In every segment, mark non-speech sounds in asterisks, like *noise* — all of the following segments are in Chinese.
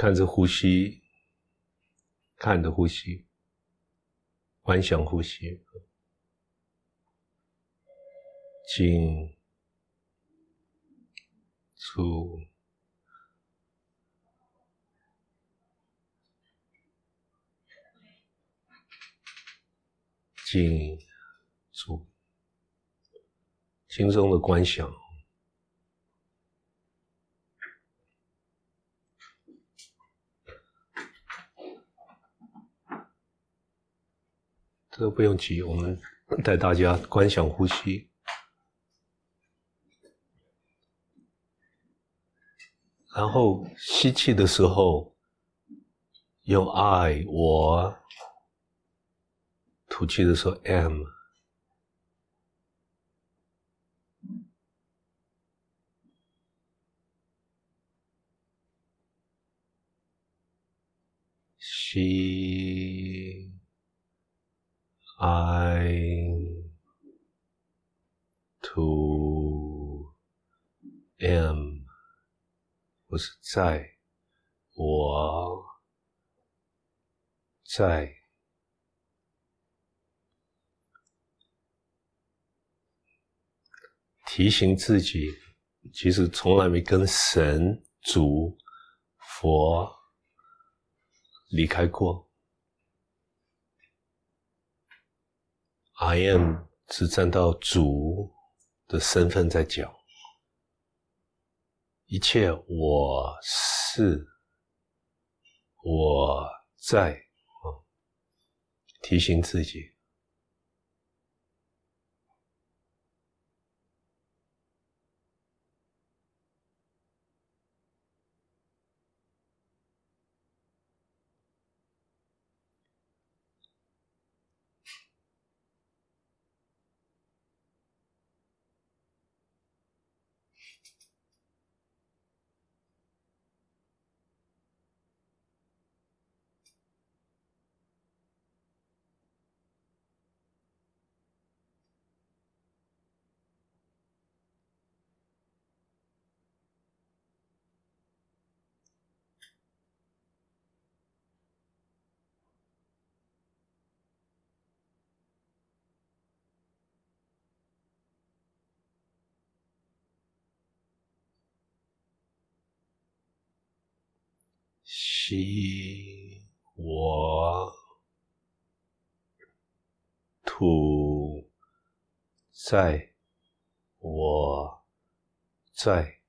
看着呼吸，看着呼吸，观想呼吸，进出。进出，心中的观想，这个不用急，我们带大家观想呼吸，然后吸气的时候用 I 我。吐气的时候，M。吸，I。to，am，。我是在，我在。提醒自己，其实从来没跟神、主、佛离开过。I am 是站到主的身份在讲，一切我是我在啊，提醒自己。吸我土在我在。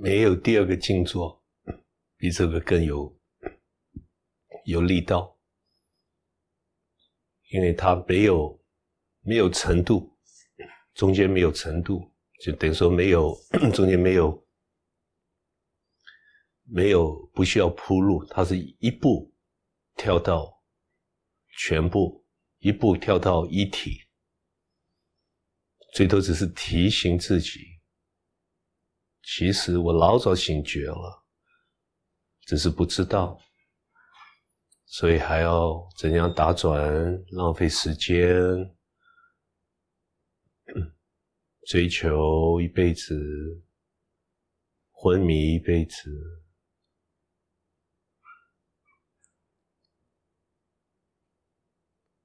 没有第二个静坐比这个更有有力道，因为它没有没有程度，中间没有程度，就等于说没有 *coughs* 中间没有没有不需要铺路，它是一步跳到全部，一步跳到一体，最多只是提醒自己。其实我老早醒觉了，只是不知道，所以还要怎样打转，浪费时间，追求一辈子昏迷一辈子，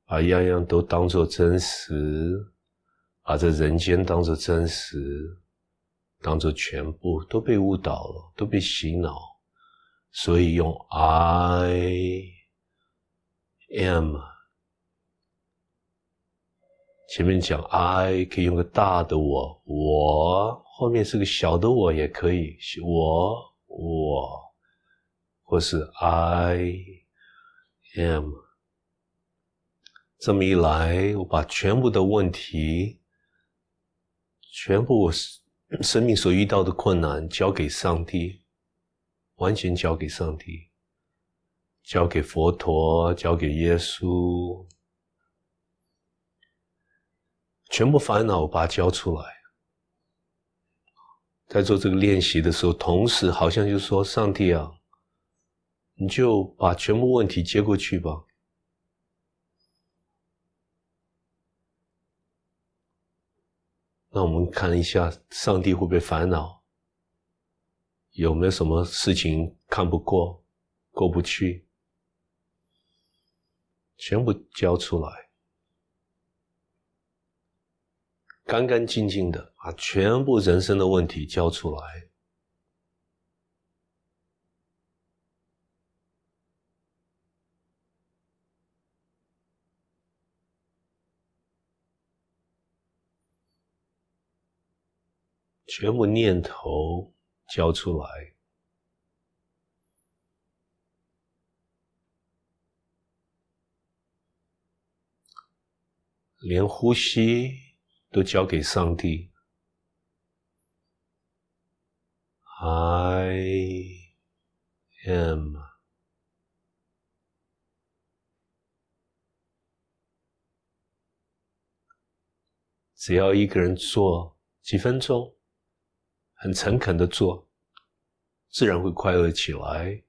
把样样都当作真实，把这人间当作真实，当做全部都被误导了，都被洗脑，所以用 I am。前面讲 I 可以用个大的我，我后面是个小的我也可以，我我，或是 I am。这么一来，我把全部的问题，全部生命所遇到的困难交给上帝，完全交给上帝，交给佛陀，交给耶稣。全部烦恼我把它交出来，在做这个练习的时候，同时好像就说：“上帝啊，你就把全部问题接过去吧。”那我们看一下，上帝会不会烦恼？有没有什么事情看不过、过不去？全部交出来。干干净净的把全部人生的问题交出来，全部念头交出来，连呼吸。都交给上帝。I am。只要一个人做几分钟，很诚恳的做，自然会快乐起来，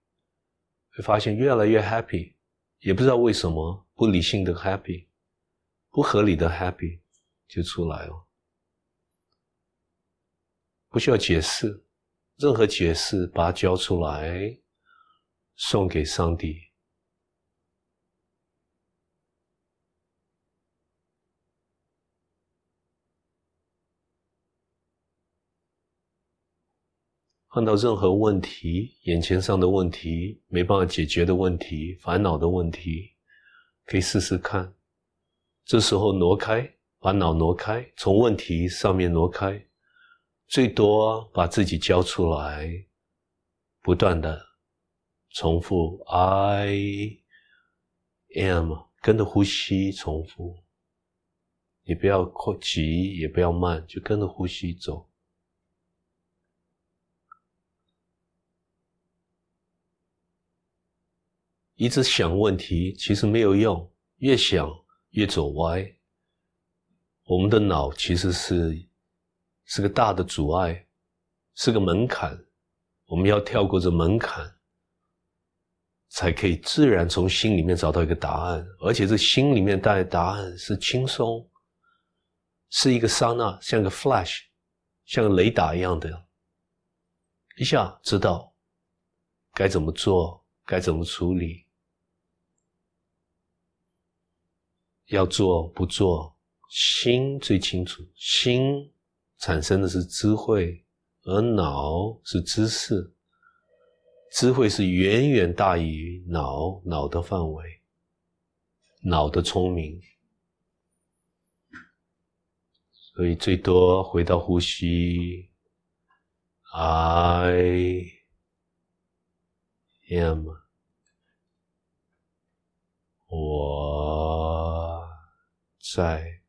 会发现越来越 happy，也不知道为什么不理性的 happy，不合理的 happy。就出来了，不需要解释，任何解释，把它交出来，送给上帝。碰到任何问题，眼前上的问题，没办法解决的问题，烦恼的问题，可以试试看。这时候挪开。把脑挪开，从问题上面挪开，最多把自己交出来，不断的重复 I am，跟着呼吸重复，你不要急，也不要慢，就跟着呼吸走。一直想问题其实没有用，越想越走歪。我们的脑其实是是个大的阻碍，是个门槛，我们要跳过这门槛，才可以自然从心里面找到一个答案，而且这心里面带的答案是轻松，是一个刹那，像个 flash，像个雷达一样的，一下知道该怎么做，该怎么处理，要做不做。心最清楚，心产生的是智慧，而脑是知识。智慧是远远大于脑脑的范围，脑的聪明。所以最多回到呼吸，I am，我在。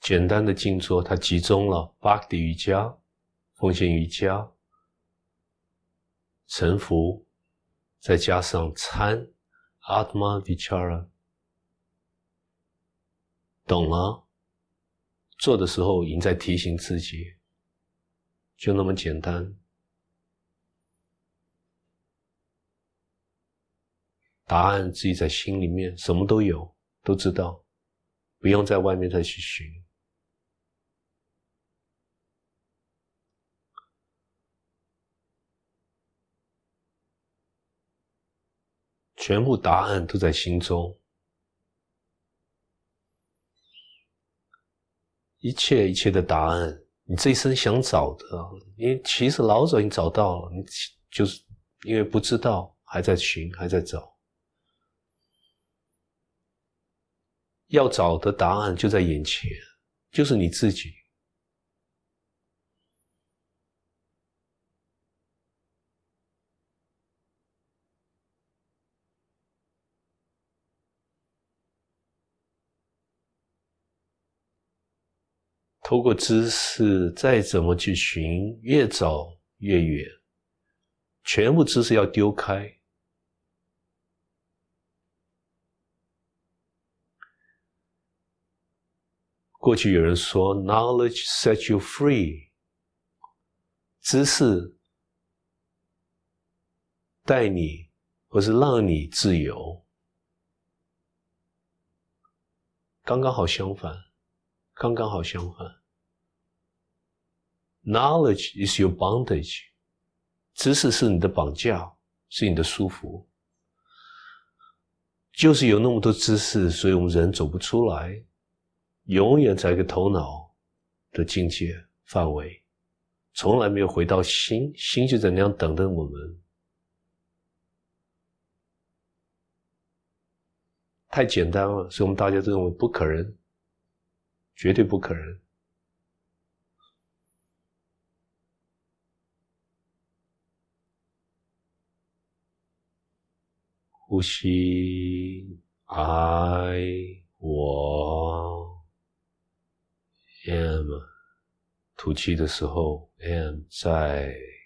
简单的静坐，它集中了巴迪瑜伽、奉献瑜伽、沉浮，再加上参 Atma Vichara，懂了？做的时候已经在提醒自己，就那么简单。答案自己在心里面，什么都有，都知道，不用在外面再去寻。全部答案都在心中，一切一切的答案，你这一生想找的，你其实老早已经找到了，你就是因为不知道，还在寻，还在找。要找的答案就在眼前，就是你自己。透过知识，再怎么去寻，越找越远。全部知识要丢开。过去有人说，“knowledge set you free”，知识带你或是让你自由。刚刚好相反，刚刚好相反。Knowledge is your bondage，知识是你的绑架，是你的束缚。就是有那么多知识，所以我们人走不出来，永远在一个头脑的境界范围，从来没有回到心，心就在那样等着我们。太简单了，所以我们大家都认为不可能，绝对不可能。呼吸，I 我，am 吐气的时候，am 在。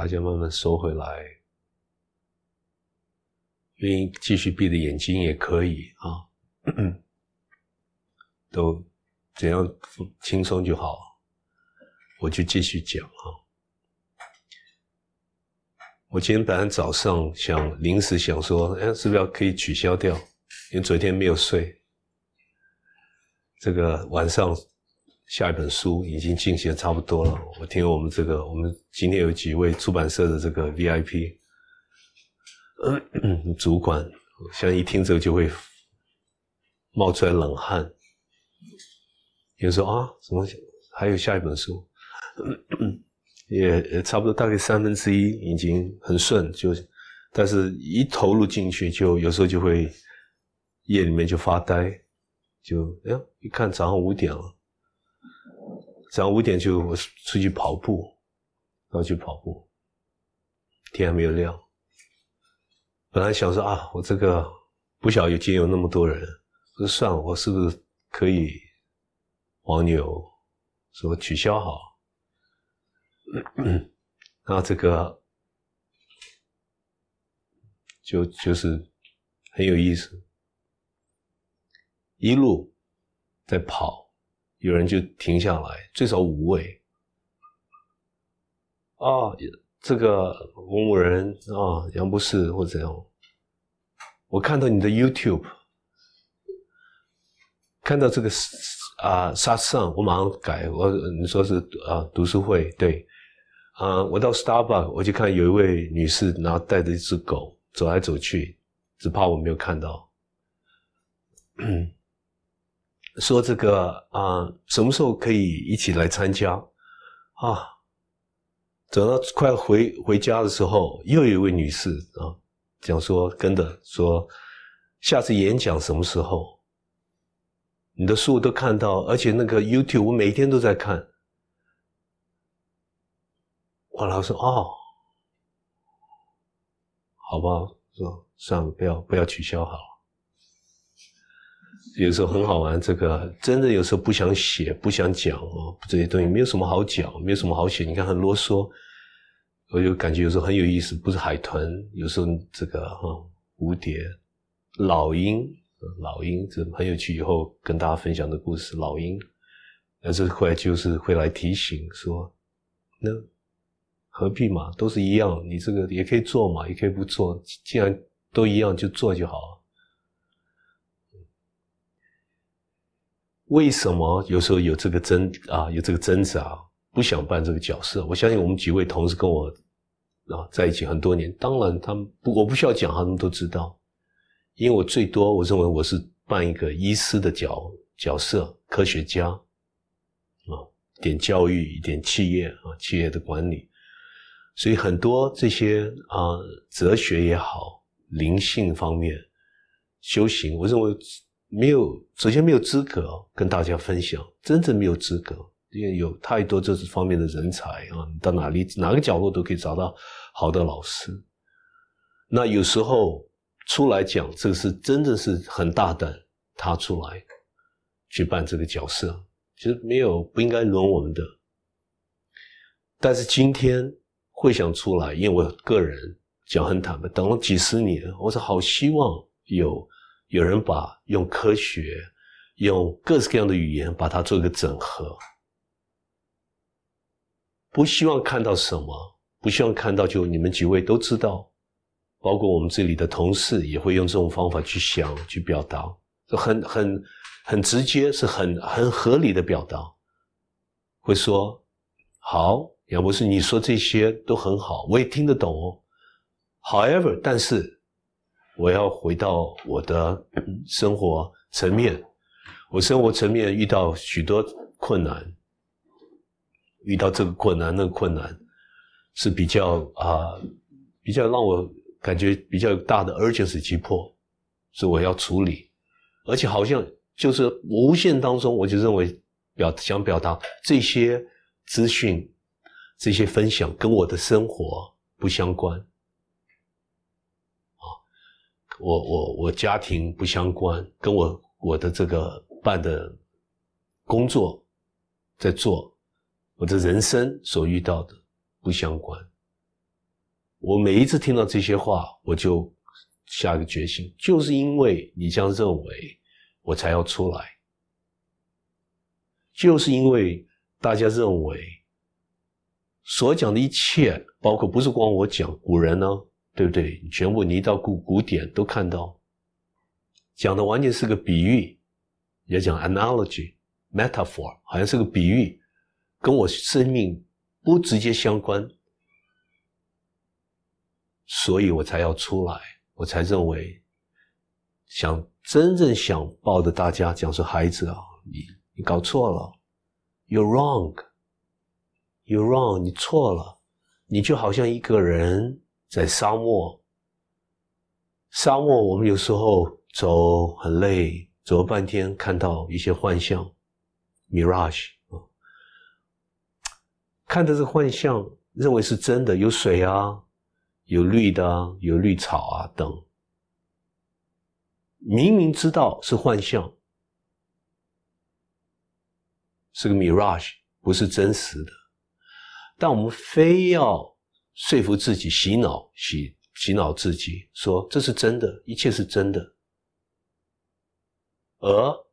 大家慢慢收回来，愿意继续闭着眼睛也可以啊，都怎样轻松就好。我就继续讲啊。我今天本来早上想临时想说，哎，是不是要可以取消掉？因为昨天没有睡，这个晚上。下一本书已经进行的差不多了。我听我们这个，我们今天有几位出版社的这个 VIP *clears throat* 主管，像一听这个就会冒出来冷汗。有时候啊，什么还有下一本书，*clears throat* 也差不多大概三分之一已经很顺，就但是一投入进去，就有时候就会夜里面就发呆，就哎呀，一看早上五点了。早上五点就出去跑步，然后去跑步，天还没有亮。本来想说啊，我这个不晓得今有那么多人，我说算了，我是不是可以黄牛说取消好？*clears throat* 然后这个就就是很有意思，一路在跑。有人就停下来，最少五位。啊，这个某某人啊，杨博士或者怎样，我看到你的 YouTube，看到这个啊沙上，我马上改，我你说是啊读书会对，啊我到 Starbucks 我就看有一位女士，然后带着一只狗走来走去，只怕我没有看到。说这个啊，什么时候可以一起来参加啊？走到快回回家的时候，又有一位女士啊，讲说跟的说，下次演讲什么时候？你的书都看到，而且那个 YouTube 我每天都在看。我老说哦，好吧，说算了，不要不要取消好了。有时候很好玩，这个真的有时候不想写、不想讲哦，这些东西没有什么好讲，没有什么好写。你看很啰嗦，我就感觉有时候很有意思，不是海豚，有时候这个哈蝴蝶、老鹰，老鹰这很有趣。以后跟大家分享的故事，老鹰，但是后来就是会来提醒说，那何必嘛，都是一样，你这个也可以做嘛，也可以不做，既然都一样，就做就好。为什么有时候有这个挣啊，有这个挣扎？不想扮这个角色，我相信我们几位同事跟我啊在一起很多年，当然他们不，我不需要讲，他们都知道，因为我最多我认为我是扮一个医师的角角色，科学家啊，点教育，一点企业啊，企业的管理，所以很多这些啊哲学也好，灵性方面修行，我认为没有，首先没有资格跟大家分享，真正没有资格。因为有太多这方面的人才啊，你到哪里哪个角落都可以找到好的老师。那有时候出来讲，这个是真的是很大胆，他出来去扮这个角色，其实没有不应该轮我们的。但是今天会想出来，因为我个人讲很坦白，等了几十年，我是好希望有有人把用科学、用各式各样的语言把它做一个整合。不希望看到什么，不希望看到就你们几位都知道，包括我们这里的同事也会用这种方法去想、去表达，很很很直接，是很很合理的表达。会说好，杨博士，你说这些都很好，我也听得懂哦。However，但是我要回到我的生活层面，我生活层面遇到许多困难。遇到这个困难，那个困难是比较啊，比较让我感觉比较大的 urgency 急迫，是我要处理，而且好像就是无限当中，我就认为表想表达这些资讯、这些分享跟我的生活不相关，我我我家庭不相关，跟我我的这个办的工作在做。我的人生所遇到的不相关。我每一次听到这些话，我就下个决心，就是因为你这样认为，我才要出来。就是因为大家认为所讲的一切，包括不是光我讲，古人呢，对不对？全部你到古古典都看到，讲的完全是个比喻，也讲 analogy、metaphor，好像是个比喻。跟我生命不直接相关，所以我才要出来，我才认为想真正想抱着大家讲说孩子啊，你你搞错了，you're wrong，you're wrong，你错了，你就好像一个人在沙漠，沙漠我们有时候走很累，走了半天看到一些幻象，mirage。看的是幻象，认为是真的，有水啊，有绿的，有绿草啊等。明明知道是幻象，是个 mirage，不是真实的，但我们非要说服自己，洗脑洗洗脑自己，说这是真的，一切是真的。而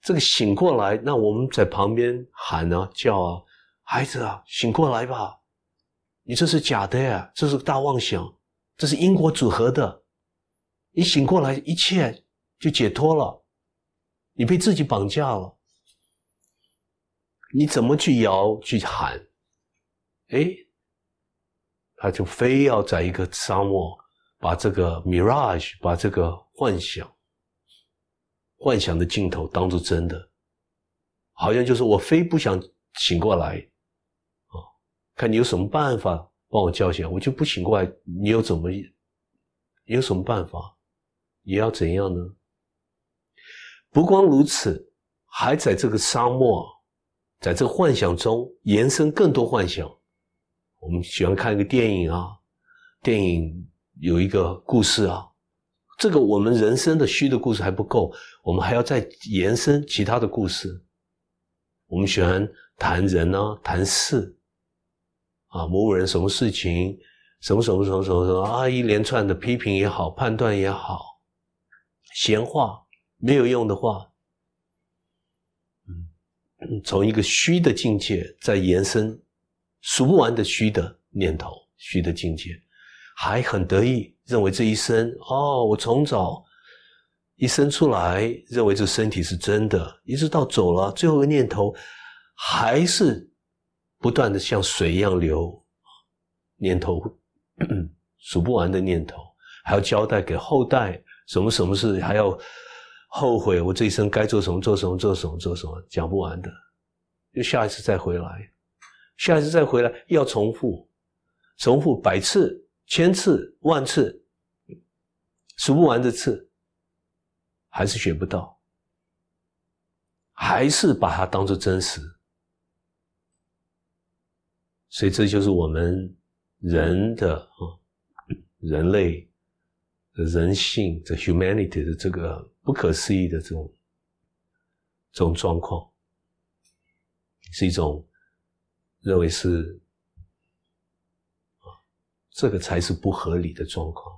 这个醒过来，那我们在旁边喊啊叫啊。孩子啊，醒过来吧！你这是假的呀，这是大妄想，这是因果组合的。你醒过来，一切就解脱了。你被自己绑架了，你怎么去摇去喊？哎，他就非要在一个沙漠，把这个 mirage，把这个幻想、幻想的镜头当做真的，好像就是我非不想醒过来。啊看你有什么办法帮我叫醒，我就不醒过来。你有怎么，有什么办法？也要怎样呢？不光如此，还在这个沙漠，在这个幻想中延伸更多幻想。我们喜欢看一个电影啊，电影有一个故事啊，这个我们人生的虚的故事还不够，我们还要再延伸其他的故事。我们喜欢谈人呢，谈事。啊，某某人什么事情，什么什么什么什么什么啊，一连串的批评也好，判断也好，闲话没有用的话，嗯，从一个虚的境界再延伸，数不完的虚的念头，虚的境界，还很得意，认为这一生哦，我从早一生出来，认为这身体是真的，一直到走了，最后一个念头还是。不断的像水一样流，念头 *coughs* 数不完的念头，还要交代给后代什么什么事，还要后悔我这一生该做什么做什么做什么做什么，讲不完的，就下一次再回来，下一次再回来要重复，重复百次、千次、万次，数不完的次，还是学不到，还是把它当做真实。所以这就是我们人的啊，人类人性的 humanity 的这个不可思议的这种这种状况，是一种认为是啊，这个才是不合理的状况。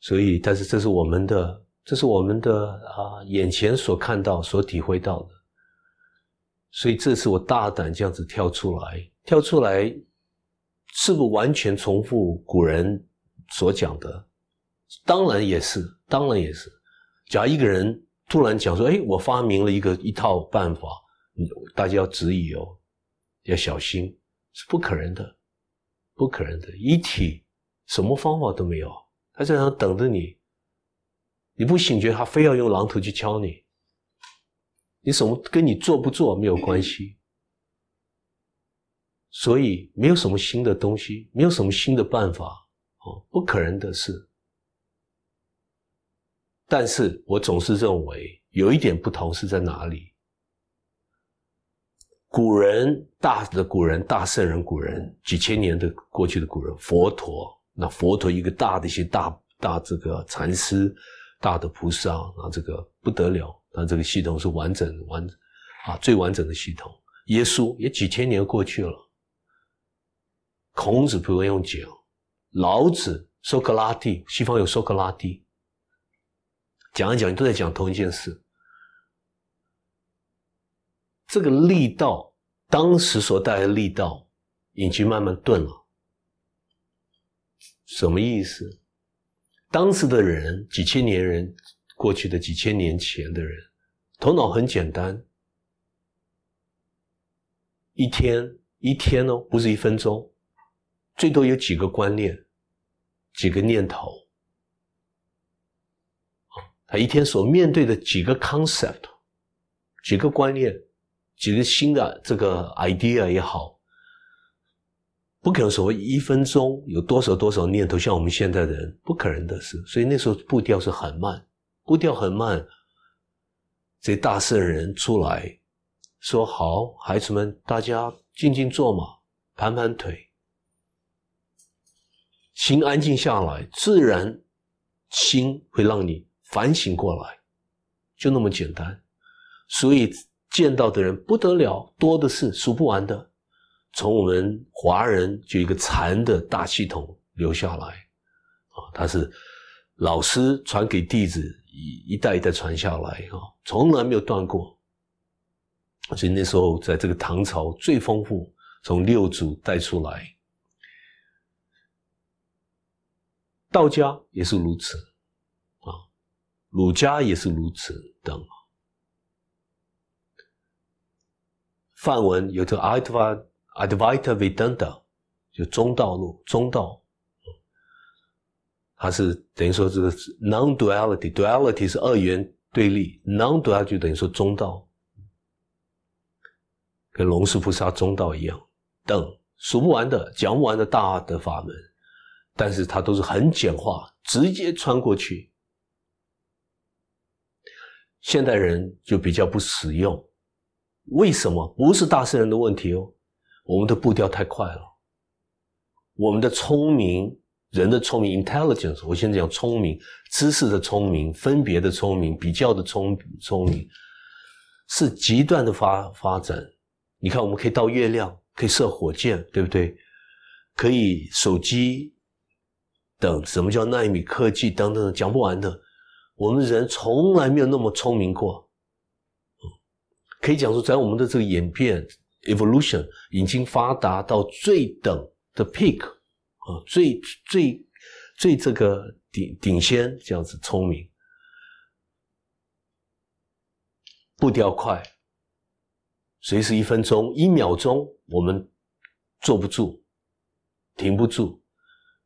所以，但是这是我们的，这是我们的啊，眼前所看到、所体会到的。所以，这次我大胆这样子跳出来。跳出来，是不完全重复古人所讲的？当然也是，当然也是。假如一个人突然讲说：“哎，我发明了一个一套办法，大家要质疑哦，要小心，是不可能的，不可能的。一体什么方法都没有，他在那等着你，你不醒觉，他非要用榔头去敲你。你什么跟你做不做没有关系。”所以没有什么新的东西，没有什么新的办法，哦，不可能的事。但是我总是认为有一点不同是在哪里？古人大的古人大圣人古人几千年的过去的古人佛陀，那佛陀一个大的一些大大这个禅师，大的菩萨啊，这个不得了，那这个系统是完整完啊最完整的系统。耶稣也几千年过去了。孔子不用讲，老子、苏格拉底，西方有苏格拉底，讲一讲都在讲同一件事。这个力道，当时所带来的力道，已经慢慢钝了。什么意思？当时的人，几千年人，过去的几千年前的人，头脑很简单，一天一天哦，不是一分钟。最多有几个观念，几个念头，他一天所面对的几个 concept，几个观念，几个新的这个 idea 也好，不可能所谓一分钟有多少多少念头，像我们现在的人不可能的事。所以那时候步调是很慢，步调很慢。这大圣人出来说：“好，孩子们，大家静静坐嘛，盘盘腿。”心安静下来，自然心会让你反省过来，就那么简单。所以见到的人不得了，多的是，数不完的。从我们华人就一个禅的大系统留下来，啊，他是老师传给弟子，一一代一代传下来，啊，从来没有断过。所以那时候在这个唐朝最丰富，从六祖带出来。道家也是如此，啊，儒家也是如此等。梵文有这个 Advaita Advaita Vedanta，就中道路，中道，它是等于说这个 non-duality，duality 是二元对立，non-duality 就等于说中道，跟龙树菩萨中道一样，等数不完的、讲不完的大的法门。但是它都是很简化，直接穿过去。现代人就比较不实用，为什么？不是大圣人的问题哦，我们的步调太快了，我们的聪明，人的聪明 （intelligence），我现在讲聪明，知识的聪明，分别的聪明，比较的聪聪明，是极端的发发展。你看，我们可以到月亮。可以射火箭，对不对？可以手机等，什么叫纳米科技等等，讲不完的。我们人从来没有那么聪明过，可以讲说，在我们的这个演变 evolution 已经发达到最等的 peak 啊，最最最这个顶顶先这样子聪明，步调快，随时一分钟一秒钟我们坐不住，停不住，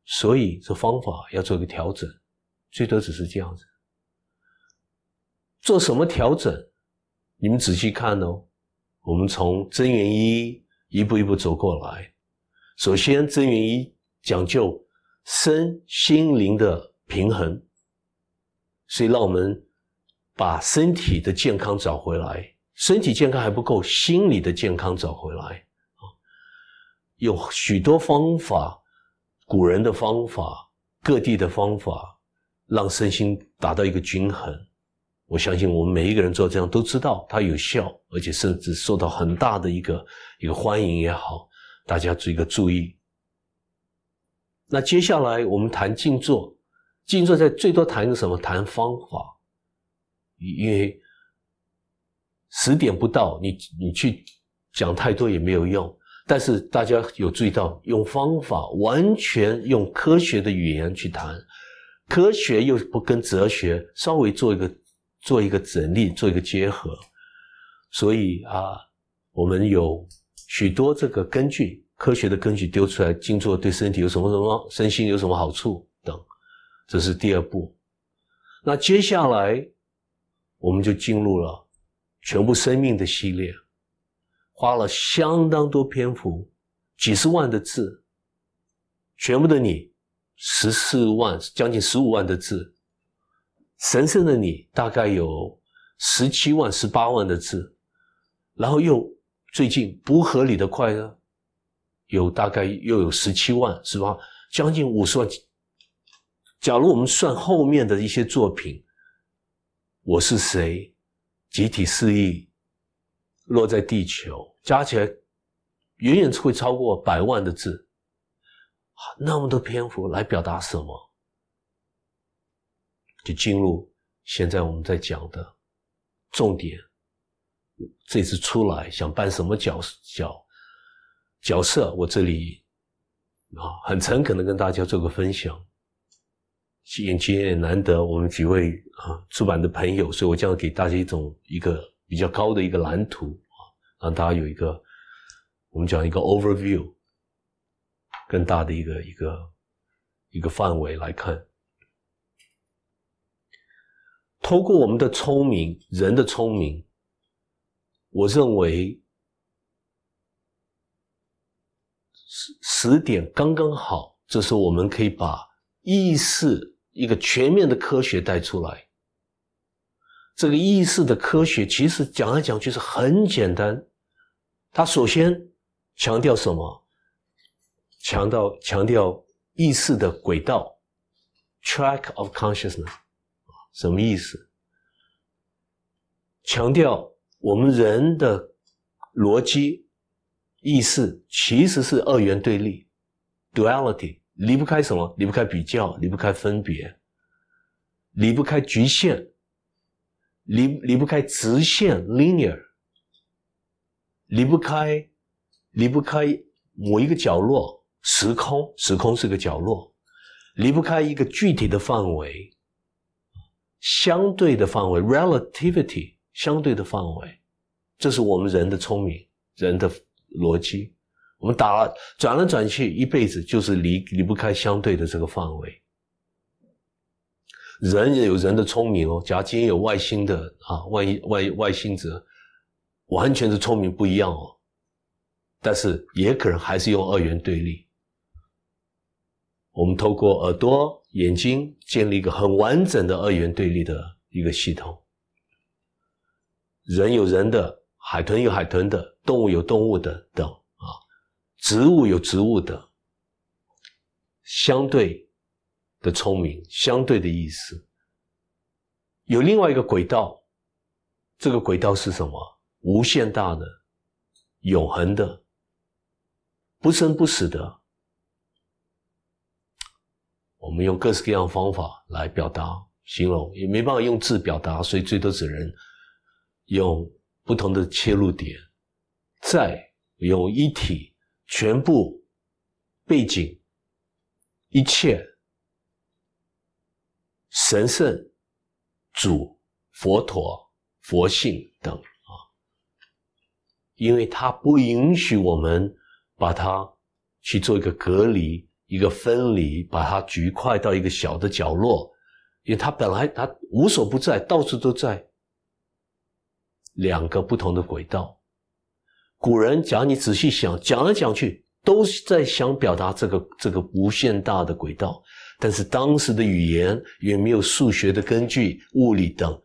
所以这方法要做一个调整，最多只是这样子。做什么调整？你们仔细看哦。我们从真元一一步一步走过来。首先，真元一讲究身心灵的平衡，所以让我们把身体的健康找回来。身体健康还不够，心理的健康找回来啊。有许多方法，古人的方法，各地的方法，让身心达到一个均衡。我相信我们每一个人做这样都知道它有效，而且甚至受到很大的一个一个欢迎也好，大家做一个注意。那接下来我们谈静坐，静坐在最多谈一个什么？谈方法，因为十点不到，你你去讲太多也没有用。但是大家有注意到，用方法完全用科学的语言去谈，科学又不跟哲学稍微做一个。做一个整理，做一个结合，所以啊，我们有许多这个根据，科学的根据丢出来，静坐对身体有什么什么，身心有什么好处等，这是第二步。那接下来我们就进入了全部生命的系列，花了相当多篇幅，几十万的字，全部的你十四万，将近十五万的字。神圣的你大概有十七万、十八万的字，然后又最近不合理的快乐，有大概又有十七万、十八，将近五十万。假如我们算后面的一些作品，我是谁？集体失忆，落在地球，加起来远远会超过百万的字，那么多篇幅来表达什么？就进入现在我们在讲的重点。这次出来想扮什么角角角色？我这里啊，很诚恳的跟大家做个分享。今天也难得我们几位啊出版的朋友，所以我将给大家一种一个比较高的一个蓝图啊，让大家有一个我们讲一个 overview，更大的一个一个一个范围来看。透过我们的聪明，人的聪明，我认为十十点刚刚好，这时候我们可以把意识一个全面的科学带出来。这个意识的科学其实讲来讲去是很简单，它首先强调什么？强调强调意识的轨道，track of consciousness。什么意思？强调我们人的逻辑意识其实是二元对立，duality，离不开什么？离不开比较，离不开分别，离不开局限，离离不开直线 linear，离不开离不开某一个角落时空，时空是个角落，离不开一个具体的范围。相对的范围，relativity，相对的范围，这是我们人的聪明，人的逻辑。我们打转来转去，一辈子就是离离不开相对的这个范围。人也有人的聪明哦，假如今天有外星的啊，万一外外星者完全是聪明不一样哦，但是也可能还是用二元对立。我们透过耳朵。眼睛建立一个很完整的二元对立的一个系统，人有人的，海豚有海豚的，动物有动物的等啊，植物有植物的，相对的聪明，相对的意思，有另外一个轨道，这个轨道是什么？无限大的，永恒的，不生不死的。我们用各式各样的方法来表达、形容，也没办法用字表达，所以最多只能用不同的切入点，再用一体、全部、背景、一切、神圣、主、佛陀、佛性等啊，因为它不允许我们把它去做一个隔离。一个分离，把它局块到一个小的角落，因为它本来它无所不在，到处都在。两个不同的轨道，古人讲你仔细想，讲来讲去都是在想表达这个这个无限大的轨道，但是当时的语言也没有数学的根据、物理等，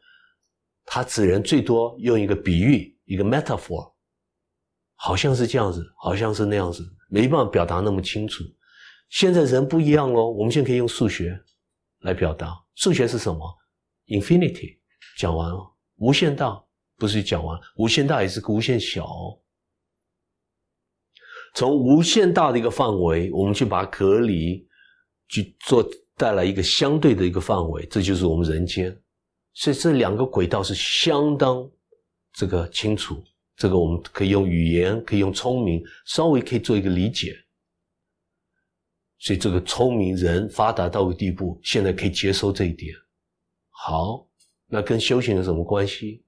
他只能最多用一个比喻，一个 metaphor，好像是这样子，好像是那样子，没办法表达那么清楚。现在人不一样哦，我们现在可以用数学来表达。数学是什么？Infinity，讲完了。无限大不是讲完，无限大也是无限小。从无限大的一个范围，我们去把它隔离，去做带来一个相对的一个范围，这就是我们人间。所以这两个轨道是相当这个清楚，这个我们可以用语言，可以用聪明，稍微可以做一个理解。所以这个聪明人发达到个地步，现在可以接受这一点。好，那跟修行有什么关系？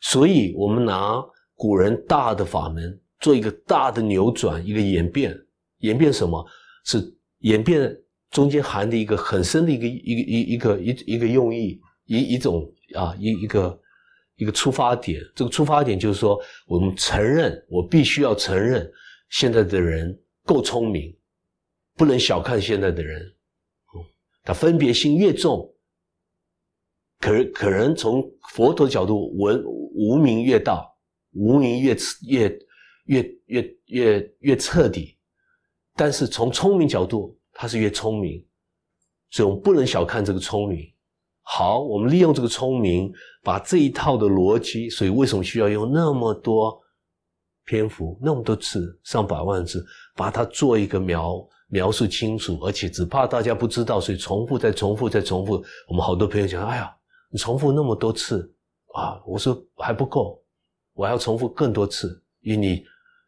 所以我们拿古人大的法门做一个大的扭转，一个演变。演变什么？是演变中间含的一个很深的一个一个一一个一一个用意，一一种啊一一个一个出发点。这个出发点就是说，我们承认，我必须要承认，现在的人够聪明。不能小看现在的人，他分别心越重，可可能从佛陀的角度，文无名越大，无名越越越越越越彻底。但是从聪明角度，他是越聪明，所以我们不能小看这个聪明。好，我们利用这个聪明，把这一套的逻辑，所以为什么需要用那么多篇幅，那么多字，上百万字，把它做一个描。描述清楚，而且只怕大家不知道，所以重复再重复再重复。我们好多朋友讲：“哎呀，你重复那么多次啊！”我说还不够，我还要重复更多次，因为你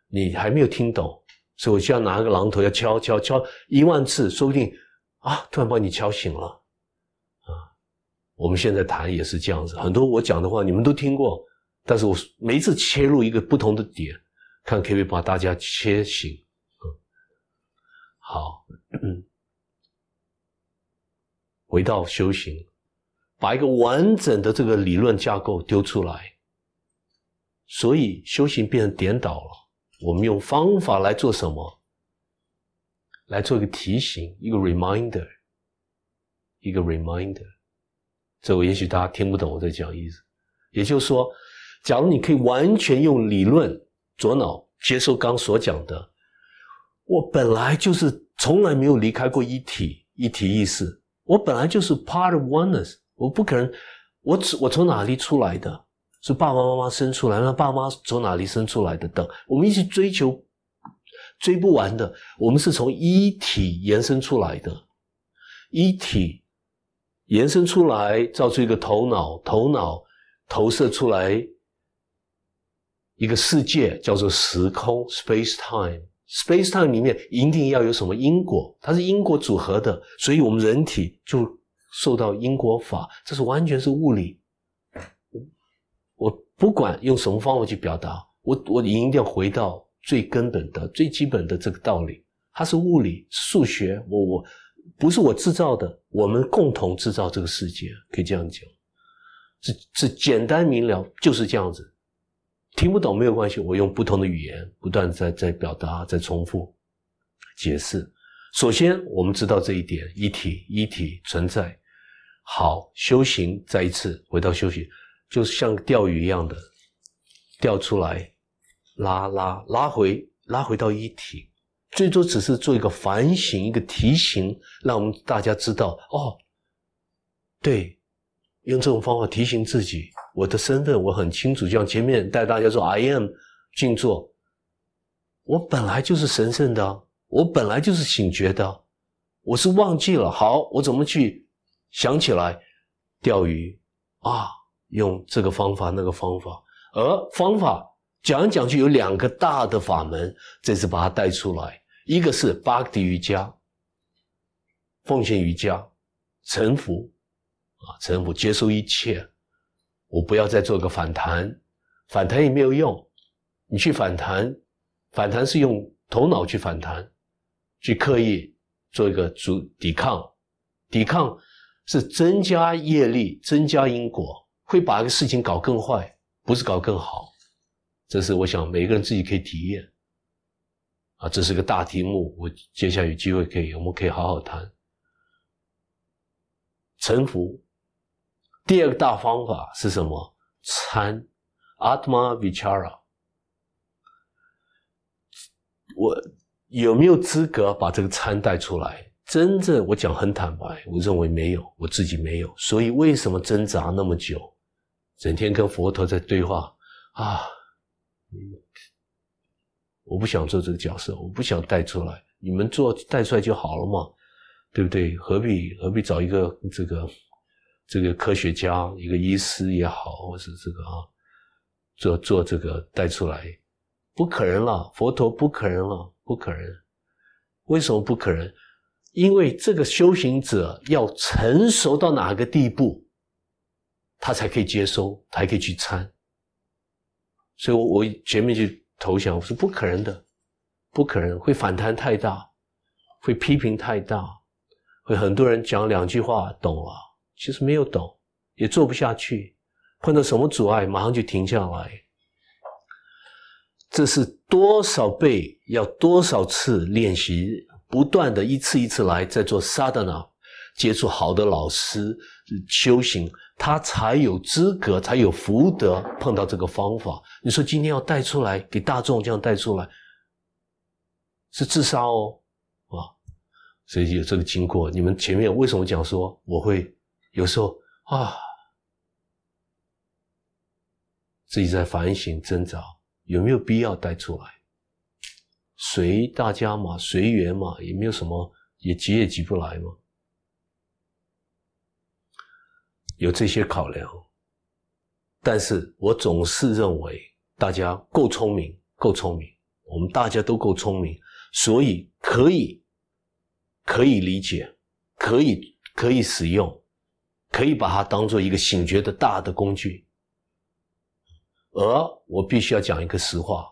你还没有听懂，所以我就要拿个榔头要敲敲敲一万次，说不定啊，突然把你敲醒了啊！我们现在谈也是这样子，很多我讲的话你们都听过，但是我每一次切入一个不同的点，看可不可以把大家切醒。好，*clears throat* 回到修行，把一个完整的这个理论架构丢出来，所以修行变成颠倒了。我们用方法来做什么？来做一个提醒，一个 reminder，一个 reminder。这我也许大家听不懂我在讲意思。也就是说，假如你可以完全用理论左脑接受刚所讲的。我本来就是从来没有离开过一体一体意识，我本来就是 part of oneness，我不可能，我我从哪里出来的？是爸爸妈妈生出来，那爸妈从哪里生出来的？等我们一直追求追不完的，我们是从一体延伸出来的，一体延伸出来造出一个头脑，头脑投射出来一个世界，叫做时空 （space time）。Space time 里面一定要有什么因果，它是因果组合的，所以我们人体就受到因果法，这是完全是物理。我不管用什么方法去表达，我我一定要回到最根本的、最基本的这个道理，它是物理、数学。我我不是我制造的，我们共同制造这个世界，可以这样讲，是是简单明了，就是这样子。听不懂没有关系，我用不同的语言不断在在表达，在重复解释。首先，我们知道这一点，一体一体存在。好，修行再一次回到修行，就是像钓鱼一样的钓出来，拉拉拉回拉回到一体，最多只是做一个反省，一个提醒，让我们大家知道哦，对，用这种方法提醒自己。我的身份我很清楚，就像前面带大家说，I am 静坐，我本来就是神圣的，我本来就是醒觉的，我是忘记了。好，我怎么去想起来？钓鱼。啊，用这个方法那个方法，而方法讲来讲去有两个大的法门，这次把它带出来，一个是巴克蒂瑜伽，奉献瑜伽，臣服。啊，臣服接受一切，我不要再做个反弹，反弹也没有用，你去反弹，反弹是用头脑去反弹，去刻意做一个主抵抗，抵抗。是增加业力，增加因果，会把一个事情搞更坏，不是搞更好。这是我想每个人自己可以体验。啊，这是个大题目，我接下来有机会可以，我们可以好好谈。臣服。第二个大方法是什么？参，Atma Vichara。我有没有资格把这个参带出来？真正我讲很坦白，我认为没有，我自己没有，所以为什么挣扎那么久，整天跟佛陀在对话啊？我不想做这个角色，我不想带出来，你们做带出来就好了嘛，对不对？何必何必找一个这个这个科学家，一个医师也好，或是这个啊，做做这个带出来，不可能了，佛陀不可能了，不可能，为什么不可能？因为这个修行者要成熟到哪个地步，他才可以接收，才可以去参。所以，我我前面就投降，我说不可能的，不可能，会反弹太大，会批评太大，会很多人讲两句话懂了，其实没有懂，也做不下去，碰到什么阻碍，马上就停下来。这是多少倍，要多少次练习。不断的一次一次来，在做 sadhana，接触好的老师修行，他才有资格，才有福德碰到这个方法。你说今天要带出来给大众这样带出来，是自杀哦，啊，所以有这个经过。你们前面为什么讲说我会有时候啊，自己在反省挣扎，有没有必要带出来？随大家嘛，随缘嘛，也没有什么，也急也急不来嘛。有这些考量，但是我总是认为大家够聪明，够聪明，我们大家都够聪明，所以可以可以理解，可以可以使用，可以把它当做一个醒觉的大的工具。而我必须要讲一个实话。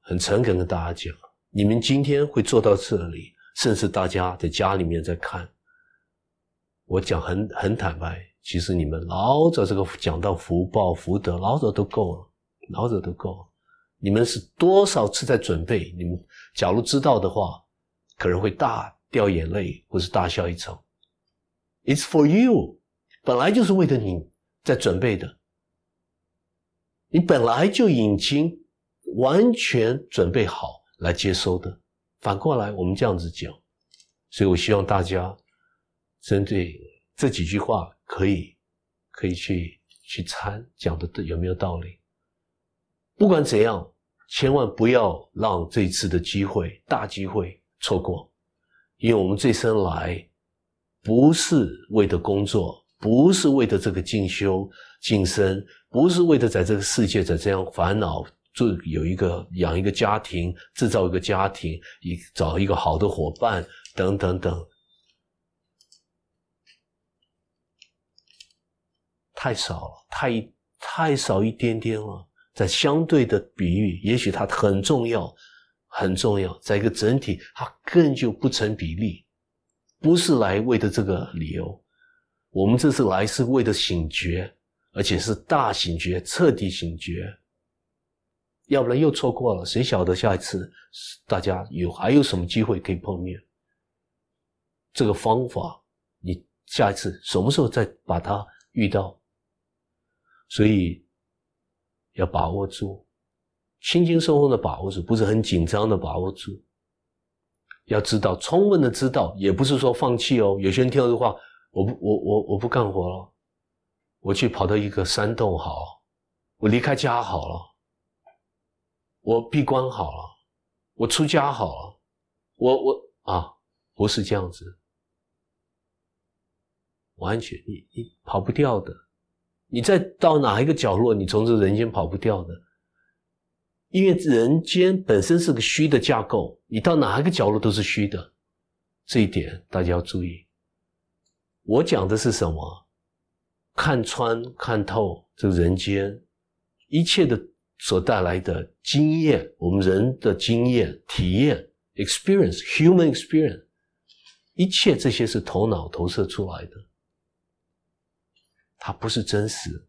很诚恳跟大家讲，你们今天会做到这里，甚至大家在家里面在看，我讲很很坦白，其实你们老早这个讲到福报福德，老早都够了，老早都够了。你们是多少次在准备？你们假如知道的话，可能会大掉眼泪，或是大笑一场。It's for you，本来就是为了你在准备的，你本来就已经。完全准备好来接收的，反过来我们这样子讲，所以我希望大家针对这几句话可以可以去去参讲的有没有道理？不管怎样，千万不要让这次的机会大机会错过，因为我们这生来不是为的工作，不是为的这个进修晋升，不是为的在这个世界在这样烦恼。就有一个养一个家庭，制造一个家庭，一找一个好的伙伴，等等等，太少了，太太少一点点了。在相对的比喻，也许它很重要，很重要。在一个整体，它更就不成比例。不是来为的这个理由，我们这次来是为了醒觉，而且是大醒觉，彻底醒觉。要不然又错过了，谁晓得下一次大家有还有什么机会可以碰面？这个方法，你下一次什么时候再把它遇到？所以要把握住，轻轻松松的把握住，不是很紧张的把握住。要知道，充分的知道，也不是说放弃哦。有些人听到这话，我不，我我我不干活了，我去跑到一个山洞好，我离开家好了。我闭关好了，我出家好了，我我啊，不是这样子，完全你你跑不掉的，你再到哪一个角落，你从这人间跑不掉的，因为人间本身是个虚的架构，你到哪一个角落都是虚的，这一点大家要注意。我讲的是什么？看穿、看透这人间一切的所带来的经验，我们人的经验、体验 （experience, human experience），一切这些是头脑投射出来的，它不是真实，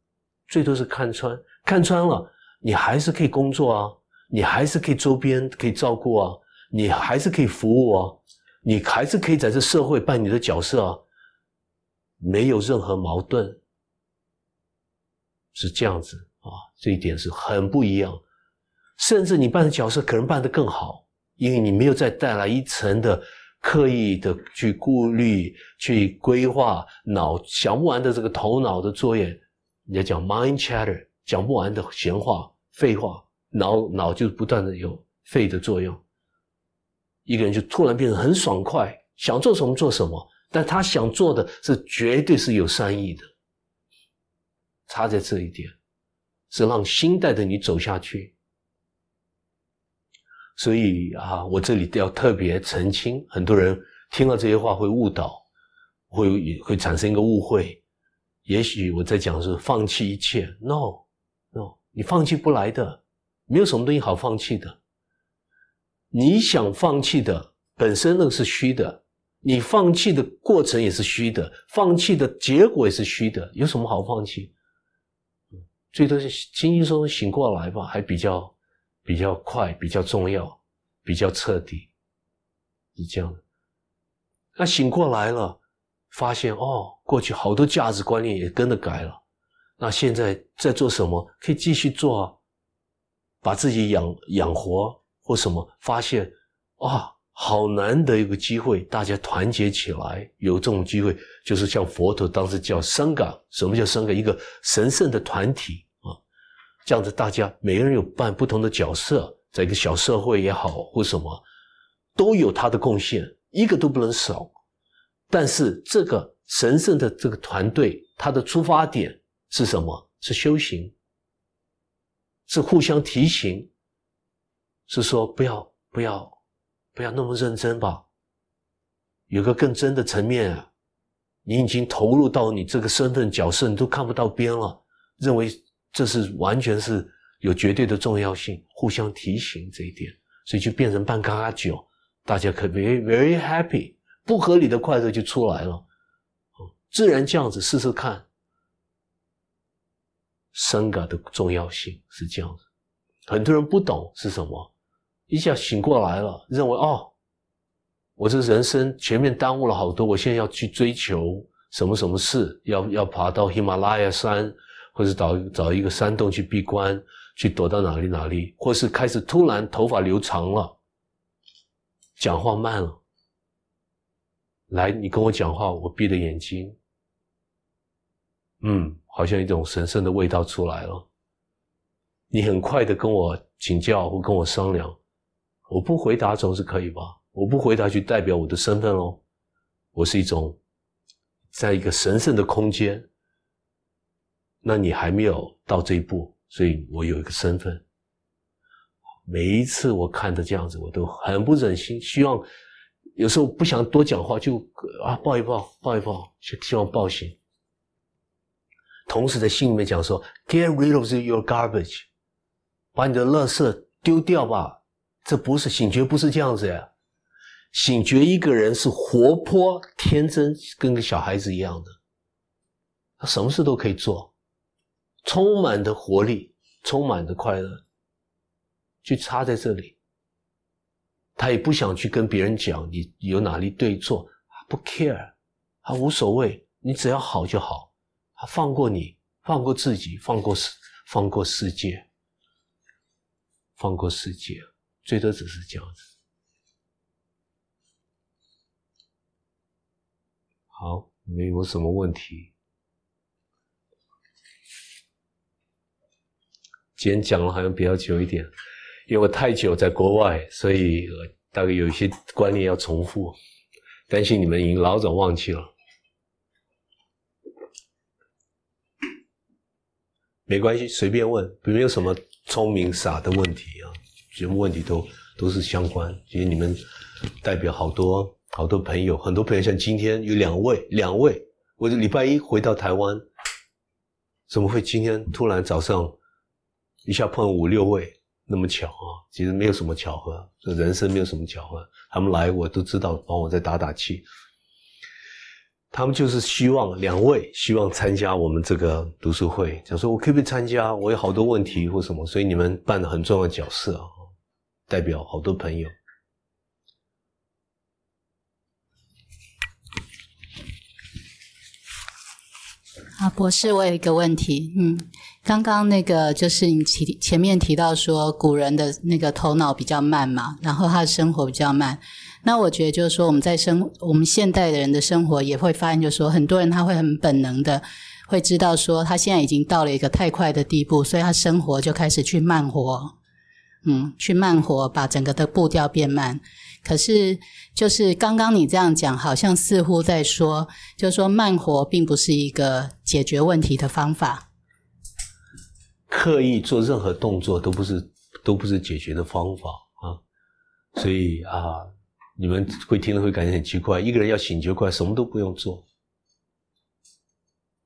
最多是看穿。看穿了，你还是可以工作啊，你还是可以周边可以照顾啊，你还是可以服务啊，你还是可以在这社会扮你的角色啊，没有任何矛盾。是这样子啊，这一点是很不一样。甚至你扮的角色可能扮得更好，因为你没有再带来一层的刻意的去顾虑、去规划、脑想不完的这个头脑的作业。你要讲 mind chatter，讲不完的闲话、废话，脑脑就不断的有废的作用。一个人就突然变得很爽快，想做什么做什么，但他想做的是绝对是有善意的。差在这一点，是让心带着你走下去。所以啊，我这里要特别澄清，很多人听了这些话会误导，会会产生一个误会。也许我在讲是放弃一切，no，no，你放弃不来的，没有什么东西好放弃的。你想放弃的本身那个是虚的，你放弃的过程也是虚的，放弃的结果也是虚的，有什么好放弃？最多是轻轻松松醒过来吧，还比较比较快，比较重要，比较彻底，是这样的。那醒过来了，发现哦，过去好多价值观念也跟着改了。那现在在做什么？可以继续做啊，把自己养养活或什么？发现啊。好难得一个机会，大家团结起来，有这种机会，就是像佛陀当时叫僧伽，什么叫僧伽？一个神圣的团体啊，这样子大家每个人有扮不同的角色，在一个小社会也好或什么，都有他的贡献，一个都不能少。但是这个神圣的这个团队，它的出发点是什么？是修行，是互相提醒，是说不要不要。不要那么认真吧，有个更真的层面啊！你已经投入到你这个身份角色，你都看不到边了，认为这是完全是有绝对的重要性，互相提醒这一点，所以就变成半嘎嘎酒，大家可 very very happy，不合理的快乐就出来了，自然这样子试试看，生感的重要性是这样子，很多人不懂是什么。一下醒过来了，认为哦，我这人生前面耽误了好多，我现在要去追求什么什么事，要要爬到喜马拉雅山，或者找找一个山洞去闭关，去躲到哪里哪里，或是开始突然头发留长了，讲话慢了，来，你跟我讲话，我闭着眼睛，嗯，好像一种神圣的味道出来了，你很快的跟我请教或跟我商量。我不回答总是可以吧？我不回答就代表我的身份喽。我是一种，在一个神圣的空间。那你还没有到这一步，所以我有一个身份。每一次我看着这样子，我都很不忍心，希望有时候不想多讲话，就啊抱一抱，抱一抱，就希望抱醒。同时在心里面讲说：“Get rid of your garbage，把你的垃圾丢掉吧。”这不是醒觉，不是这样子呀。醒觉一个人是活泼、天真，跟个小孩子一样的，他什么事都可以做，充满的活力，充满的快乐，就差在这里。他也不想去跟别人讲你有哪里对错，不 care，他无所谓，你只要好就好。他放过你，放过自己，放过世，放过世界，放过世界。最多只是这样子。好，没有什么问题。今天讲了好像比较久一点，因为我太久在国外，所以大概有一些观念要重复，担心你们已经老早忘记了。没关系，随便问，没有什么聪明傻的问题啊，节目问题都都是相关。其实你们代表好多好多朋友，很多朋友像今天有两位，两位，我礼拜一回到台湾，怎么会今天突然早上一下碰五六位？那么巧啊，其实没有什么巧合，这人生没有什么巧合。他们来我都知道，帮我再打打气。他们就是希望两位希望参加我们这个读书会，讲说我可不可以参加？我有好多问题或什么，所以你们扮了很重要的角色啊，代表好多朋友。啊，博士，我有一个问题，嗯，刚刚那个就是你提前面提到说古人的那个头脑比较慢嘛，然后他的生活比较慢，那我觉得就是说我们在生我们现代的人的生活也会发现，就是说很多人他会很本能的会知道说他现在已经到了一个太快的地步，所以他生活就开始去慢活，嗯，去慢活，把整个的步调变慢。可是，就是刚刚你这样讲，好像似乎在说，就是说慢活并不是一个解决问题的方法。刻意做任何动作都不是，都不是解决的方法啊！所以啊，你们会听了会感觉很奇怪：一个人要醒觉过来，什么都不用做，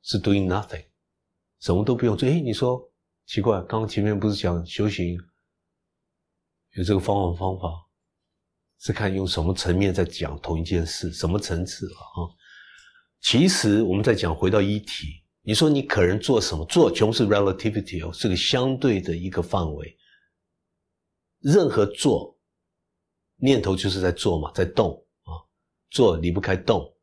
是 doing nothing，什么都不用做。哎，你说奇怪，刚刚前面不是讲修行有这个方法方法？是看用什么层面在讲同一件事，什么层次啊？其实我们在讲回到一体，你说你可能做什么？做穷是 relativity 哦，是个相对的一个范围。任何做念头就是在做嘛，在动啊，做离不开动，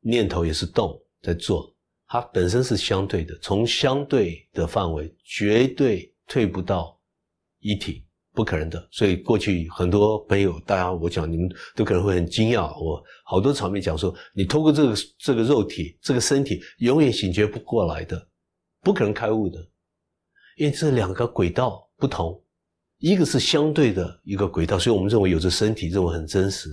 念头也是动在做，它本身是相对的，从相对的范围绝对退不到一体。不可能的，所以过去很多朋友，大家我讲，你们都可能会很惊讶。我好多场面讲说，你透过这个这个肉体、这个身体，永远醒觉不过来的，不可能开悟的，因为这两个轨道不同，一个是相对的一个轨道，所以我们认为有着身体，认为很真实；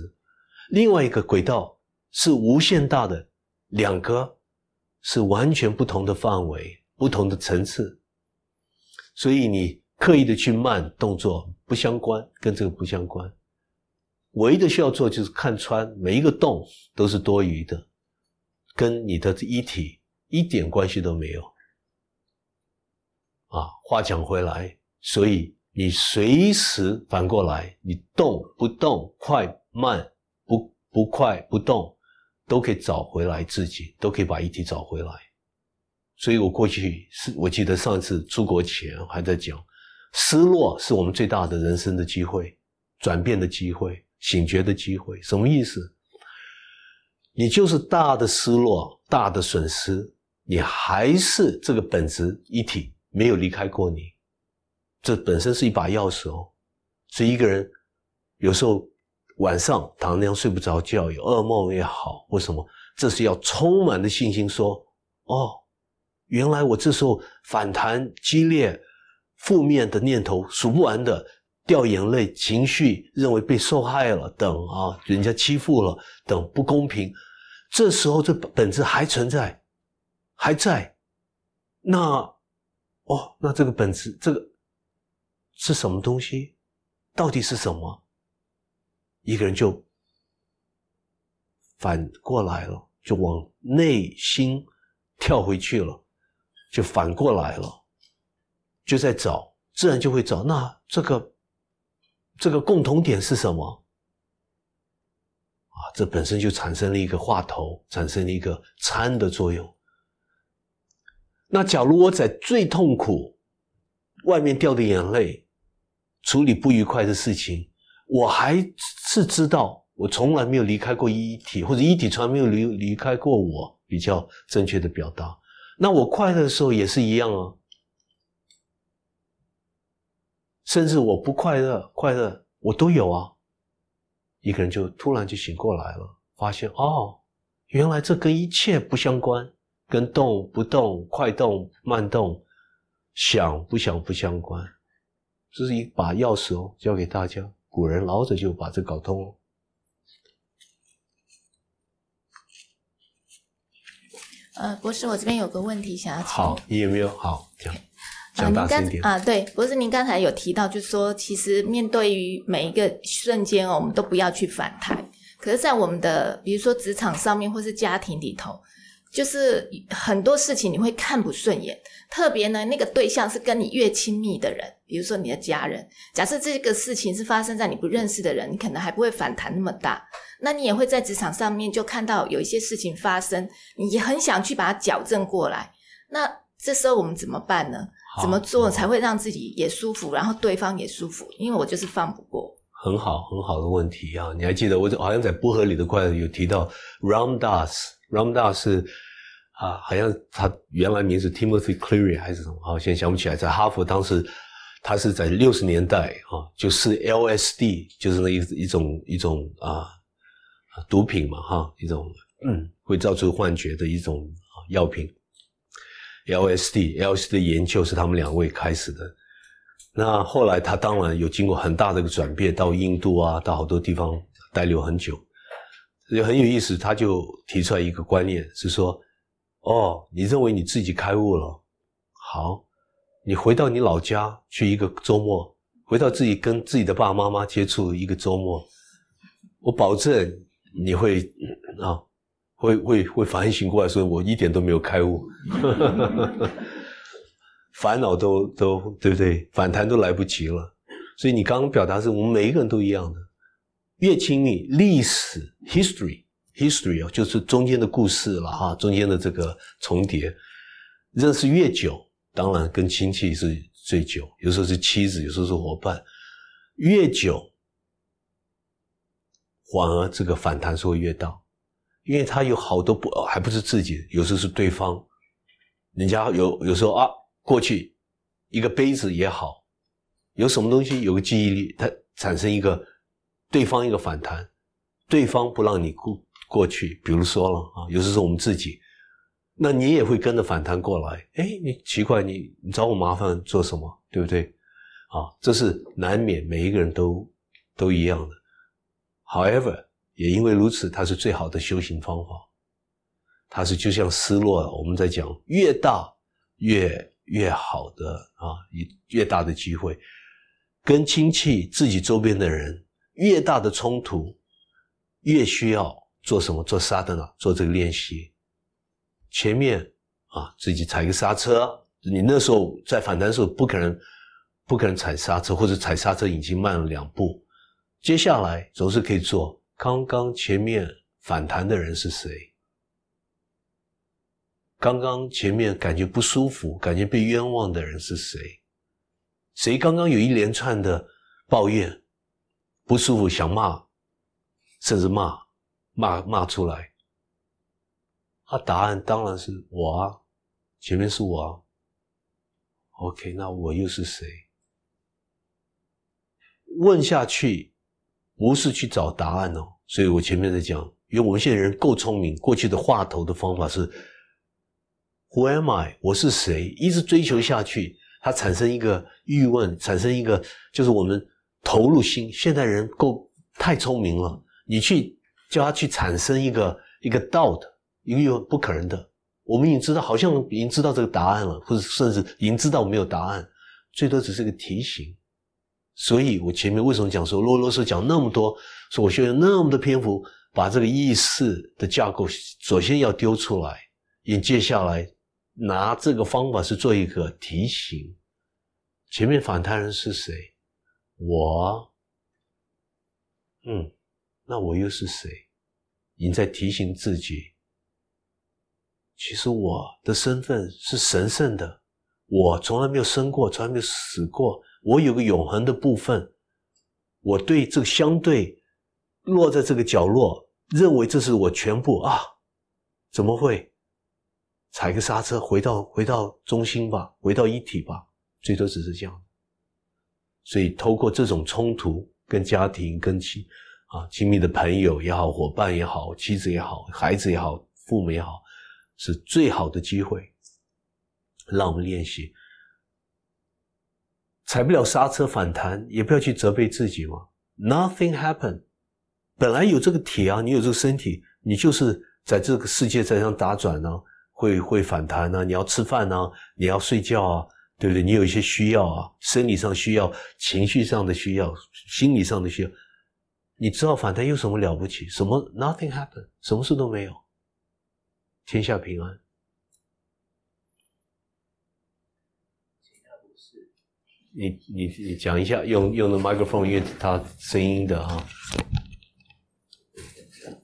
另外一个轨道是无限大的，两个是完全不同的范围、不同的层次，所以你。刻意的去慢动作不相关，跟这个不相关。唯一的需要做就是看穿每一个动都是多余的，跟你的一体一点关系都没有。啊，话讲回来，所以你随时反过来，你动不动，快慢不不快不动，都可以找回来自己，都可以把一体找回来。所以我过去是我记得上次出国前还在讲。失落是我们最大的人生的机会，转变的机会，醒觉的机会。什么意思？你就是大的失落，大的损失，你还是这个本质一体，没有离开过你。这本身是一把钥匙哦。所以一个人有时候晚上躺那样睡不着觉，有噩梦也好，为什么？这是要充满的信心，说：哦，原来我这时候反弹激烈。负面的念头数不完的，掉眼泪，情绪认为被受害了等啊，人家欺负了等不公平，这时候这本质还存在，还在，那哦，那这个本质这个是什么东西？到底是什么？一个人就反过来了，就往内心跳回去了，就反过来了。就在找，自然就会找。那这个这个共同点是什么？啊，这本身就产生了一个话头，产生了一个参的作用。那假如我在最痛苦、外面掉的眼泪、处理不愉快的事情，我还是知道我从来没有离开过一体，或者一体从来没有离离开过我，比较正确的表达。那我快乐的时候也是一样啊。甚至我不快乐，快乐我都有啊。一个人就突然就醒过来了，发现哦，原来这跟一切不相关，跟动不动、快动慢动、想不想不相关。这是一把钥匙哦，交给大家。古人老早就把这搞通了。呃，博士，我这边有个问题想要请。好，你有没有好讲您刚大声一点。啊，对，博士，您刚才有提到，就是说，其实面对于每一个瞬间哦，我们都不要去反弹。可是，在我们的比如说职场上面，或是家庭里头，就是很多事情你会看不顺眼，特别呢，那个对象是跟你越亲密的人，比如说你的家人。假设这个事情是发生在你不认识的人，你可能还不会反弹那么大。那你也会在职场上面就看到有一些事情发生，你也很想去把它矫正过来。那这时候我们怎么办呢？好怎么做才会让自己也舒服，然后对方也舒服？因为我就是放不过。很好，很好的问题啊！你还记得我好像在薄荷里的快乐有提到 Ram Das，Ram Das 是啊，好像他原来名字 Timothy Cleary 还是什么，好，现在想不起来。在哈佛当时，他是在六十年代啊，就是 LSD，就是那一一种一种啊毒品嘛哈，一种嗯会造成幻觉的一种啊药品。LSD，LSD 的研究是他们两位开始的。那后来他当然有经过很大的一个转变，到印度啊，到好多地方待留很久，也很有意思。他就提出来一个观念，是说：哦，你认为你自己开悟了，好，你回到你老家去一个周末，回到自己跟自己的爸爸妈妈接触一个周末，我保证你会啊，会会会反省过来说，我一点都没有开悟。*laughs* 烦恼都都对不对？反弹都来不及了。所以你刚刚表达是我们每一个人都一样的，越亲密，历史 history history 啊，就是中间的故事了哈，中间的这个重叠，认识越久，当然跟亲戚是最久，有时候是妻子，有时候是伙伴，越久，反而这个反弹是会越大，因为他有好多不还不是自己，有时候是对方，人家有有时候啊。过去一个杯子也好，有什么东西有个记忆力，它产生一个对方一个反弹，对方不让你过过去，比如说了啊，有时候是我们自己，那你也会跟着反弹过来。哎，你奇怪，你你找我麻烦做什么？对不对？啊，这是难免，每一个人都都一样的。However，也因为如此，它是最好的修行方法。它是就像失落，我们在讲越大越。越好的啊，越大的机会，跟亲戚、自己周边的人越大的冲突，越需要做什么？做沙的呢？做这个练习。前面啊，自己踩个刹车。你那时候在反弹的时候，不可能不可能踩刹车，或者踩刹车已经慢了两步。接下来总是可以做。刚刚前面反弹的人是谁？刚刚前面感觉不舒服、感觉被冤枉的人是谁？谁刚刚有一连串的抱怨、不舒服，想骂，甚至骂、骂骂出来？他答案当然是我啊，前面是我啊。OK，那我又是谁？问下去不是去找答案哦，所以我前面在讲，因为我们现在人够聪明，过去的话头的方法是。Who am I？我是谁？一直追求下去，它产生一个欲问，产生一个就是我们投入心。现代人够太聪明了，你去叫他去产生一个一个 doubt，一个不可能的。我们已经知道，好像已经知道这个答案了，或者甚至已经知道没有答案，最多只是个提醒。所以我前面为什么讲说啰啰嗦讲那么多，说我需要那么多篇幅把这个意识的架构首先要丢出来，因接下来。拿这个方法是做一个提醒，前面反弹人是谁？我，嗯，那我又是谁？你在提醒自己，其实我的身份是神圣的，我从来没有生过，从来没有死过，我有个永恒的部分，我对这个相对落在这个角落，认为这是我全部啊？怎么会？踩个刹车，回到回到中心吧，回到一体吧，最多只是这样。所以，透过这种冲突，跟家庭、跟亲啊亲密的朋友也好，伙伴也好，妻子也好，孩子也好，父母也好，是最好的机会，让我们练习踩不了刹车反弹，也不要去责备自己嘛。Nothing happened，本来有这个体啊，你有这个身体，你就是在这个世界在上打转呢，会会反弹呢。你要吃饭呢，你要睡觉啊，对不对？你有一些需要啊，生理上需要，情绪上的需要，心理上的需要。你知道反弹有什么了不起？什么？Nothing happened，什么事都没有，天下平安。你你你讲一下，用用的麦克风，因为它声音的哈，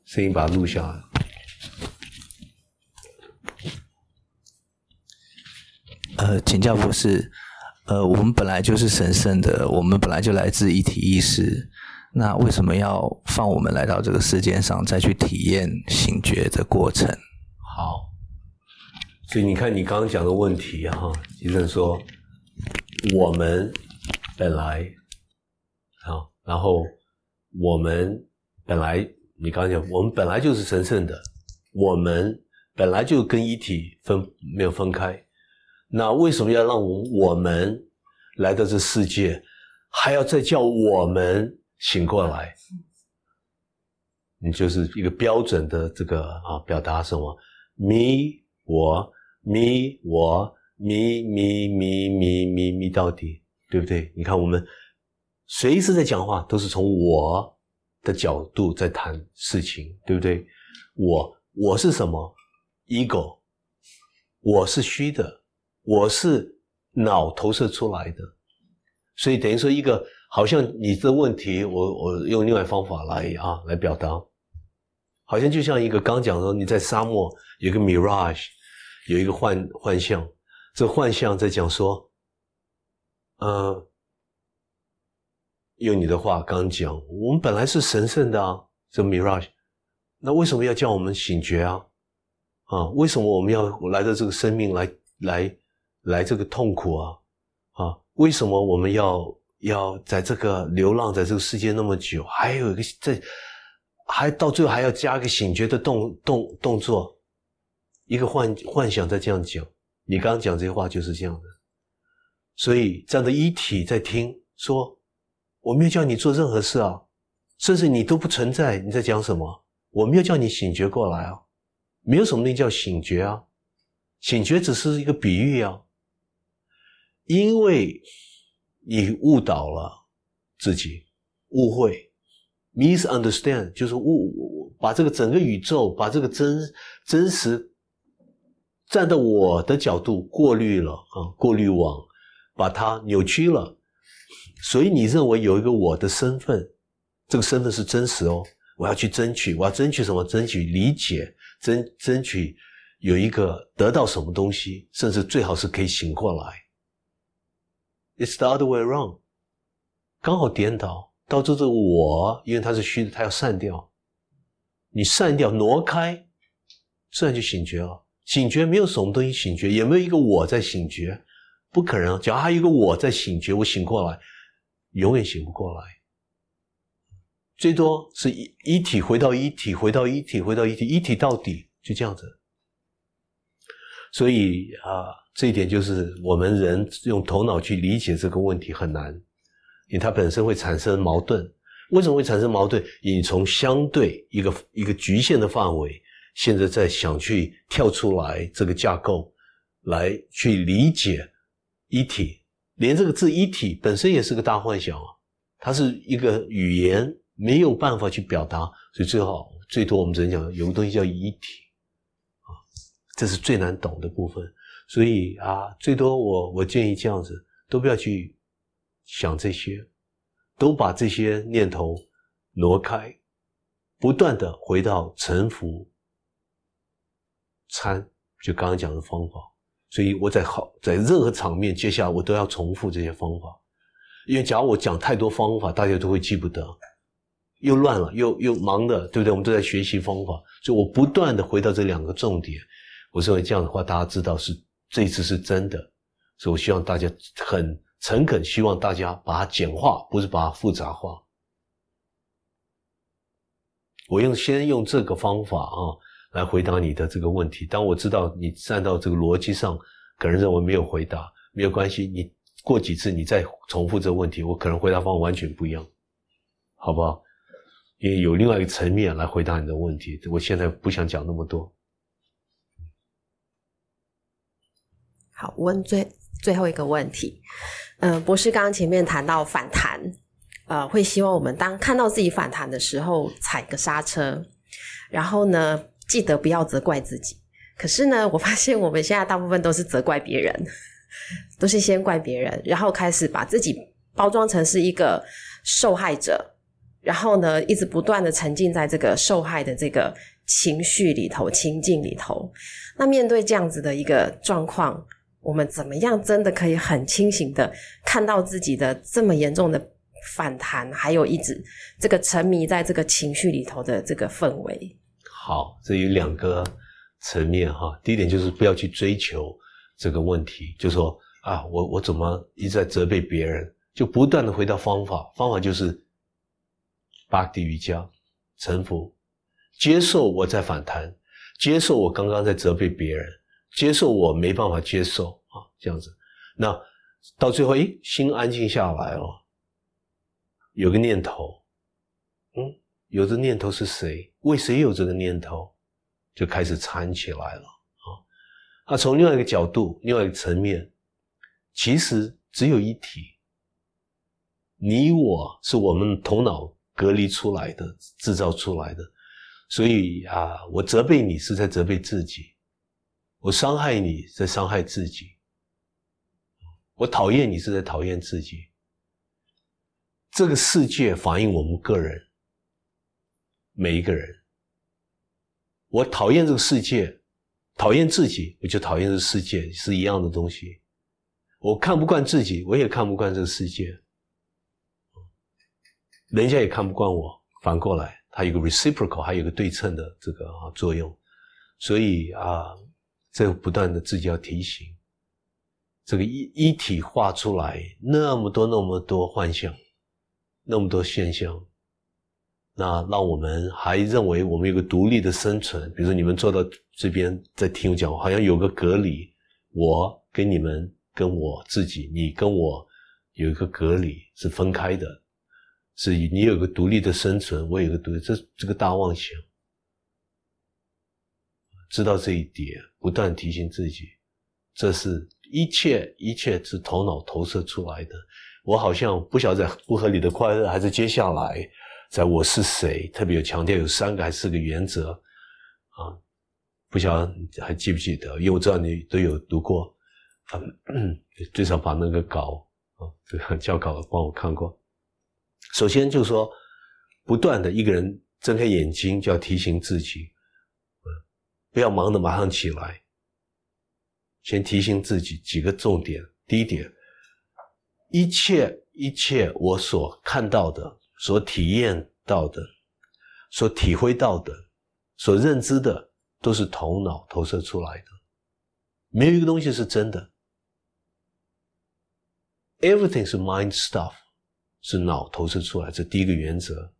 声音把它录下来。呃，请教博士，呃，我们本来就是神圣的，我们本来就来自一体意识，那为什么要放我们来到这个世界上，再去体验醒觉的过程？好，所以你看你刚刚讲的问题哈，医生说。我们本来啊，然后我们本来，你刚讲，我们本来就是神圣的，我们本来就跟一体分没有分开，那为什么要让我们来到这世界，还要再叫我们醒过来？你就是一个标准的这个啊，表达什么？me 我，me 我。咪咪咪咪咪咪到底，对不对？你看，我们随时在讲话，都是从我的角度在谈事情，对不对？我我是什么？ego，我是虚的，我是脑投射出来的，所以等于说一个，好像你这问题，我我用另外方法来啊来表达，好像就像一个刚讲说你在沙漠有个 mirage，有一个幻幻象。这幻象在讲说，呃，用你的话刚讲，我们本来是神圣的啊，这 mirage，那为什么要叫我们醒觉啊？啊，为什么我们要来到这个生命来来来这个痛苦啊？啊，为什么我们要要在这个流浪在这个世界那么久？还有一个在，还到最后还要加一个醒觉的动动动作，一个幻幻想在这样讲。你刚刚讲这些话就是这样的，所以这样的一体在听说，我没有叫你做任何事啊，甚至你都不存在。你在讲什么？我没有叫你醒觉过来啊，没有什么东西叫醒觉啊，醒觉只是一个比喻啊，因为你误导了自己，误会，misunderstand 就是误把这个整个宇宙，把这个真真实。站在我的角度过滤了啊，过滤网把它扭曲了，所以你认为有一个我的身份，这个身份是真实哦。我要去争取，我要争取什么？争取理解，争争取有一个得到什么东西，甚至最好是可以醒过来。It's the other way around，刚好颠倒，到这个我，因为它是虚的，它要散掉，你散掉挪开，自然就醒觉了。醒觉没有什么东西醒觉，也没有一个我在醒觉，不可能。只要还有一个我在醒觉，我醒过来，永远醒不过来。最多是一一体回到一体，回到一体，回到一体，一体到底，就这样子。所以啊，这一点就是我们人用头脑去理解这个问题很难，因为它本身会产生矛盾。为什么会产生矛盾？你从相对一个一个局限的范围。现在在想去跳出来这个架构，来去理解一体，连这个字一体本身也是个大幻想啊，它是一个语言没有办法去表达，所以最好最多我们只能讲有个东西叫一体啊，这是最难懂的部分。所以啊，最多我我建议这样子，都不要去想这些，都把这些念头挪开，不断的回到沉浮。参就刚刚讲的方法，所以我在好在任何场面，接下来我都要重复这些方法，因为假如我讲太多方法，大家都会记不得，又乱了，又又忙的，对不对？我们都在学习方法，所以我不断的回到这两个重点。我认为这样的话，大家知道是这一次是真的，所以我希望大家很诚恳，希望大家把它简化，不是把它复杂化。我用先用这个方法啊。来回答你的这个问题。当我知道你站到这个逻辑上，可能认为没有回答，没有关系。你过几次你再重复这个问题，我可能回答方法完全不一样，好不好？因为有另外一个层面来回答你的问题，我现在不想讲那么多。好，问最最后一个问题。嗯，博士刚刚前面谈到反弹，呃，会希望我们当看到自己反弹的时候踩个刹车，然后呢，记得不要责怪自己。可是呢，*laughs* 我发现我们现在大部分都是责怪别人，*laughs* 都是先怪别人，然后开始把自己包装成是一个受害者。然后呢，一直不断的沉浸在这个受害的这个情绪里头、情境里头。那面对这样子的一个状况，我们怎么样真的可以很清醒的看到自己的这么严重的反弹，还有一直这个沉迷在这个情绪里头的这个氛围？好，这有两个层面哈。第一点就是不要去追求这个问题，就说啊，我我怎么一直在责备别人，就不断的回到方法，方法就是。巴蒂瑜伽，臣服，接受我在反弹，接受我刚刚在责备别人，接受我没办法接受啊，这样子，那到最后，诶，心安静下来了，有个念头，嗯，有的念头是谁？为谁有这个念头？就开始缠起来了啊。那从另外一个角度，另外一个层面，其实只有一体，你我是我们头脑。隔离出来的，制造出来的，所以啊，我责备你是在责备自己，我伤害你在伤害自己，我讨厌你是在讨厌自己。这个世界反映我们个人，每一个人。我讨厌这个世界，讨厌自己，我就讨厌这个世界，是一样的东西。我看不惯自己，我也看不惯这个世界。人家也看不惯我，反过来，它有个 reciprocal，还有个对称的这个啊作用，所以啊，这个不断的自己要提醒，这个一一体化出来那么多那么多幻象，那么多现象，那让我们还认为我们有个独立的生存，比如说你们坐到这边在听我讲话，好像有个隔离，我跟你们跟我自己，你跟我有一个隔离是分开的。是你有个独立的生存，我有个独立，这这个大妄想，知道这一点，不断提醒自己，这是一切一切是头脑投射出来的。我好像不晓得在不合理的快乐，还是接下来在我是谁，特别有强调有三个还是四个原则啊？不晓得还记不记得？因为我知道你都有读过，嗯，*clears throat* 最少把那个稿啊，这个教稿帮我看过。首先就是说，不断的一个人睁开眼睛就要提醒自己，不要忙的马上起来。先提醒自己几个重点：第一点，一切一切我所看到的、所体验到的、所体会到的、所认知的，都是头脑投射出来的，没有一个东西是真的。Everything 是 mind stuff。是脑投射出来，这第一个原则。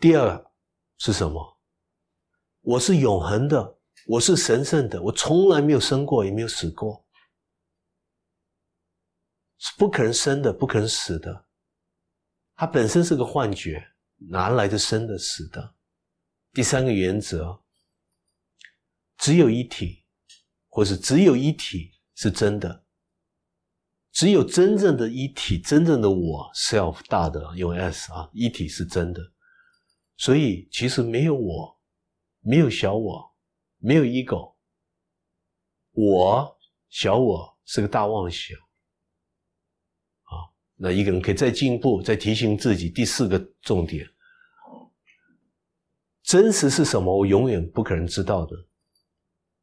第二是什么？我是永恒的，我是神圣的，我从来没有生过，也没有死过，是不可能生的，不可能死的。它本身是个幻觉，哪来的生的、死的？第三个原则，只有一体，或是只有一体是真的。只有真正的一体，真正的我 self 大的用 s 啊，一体是真的，所以其实没有我，没有小我，没有 ego，我小我是个大妄想。那一个人可以再进步，再提醒自己第四个重点：真实是什么？我永远不可能知道的，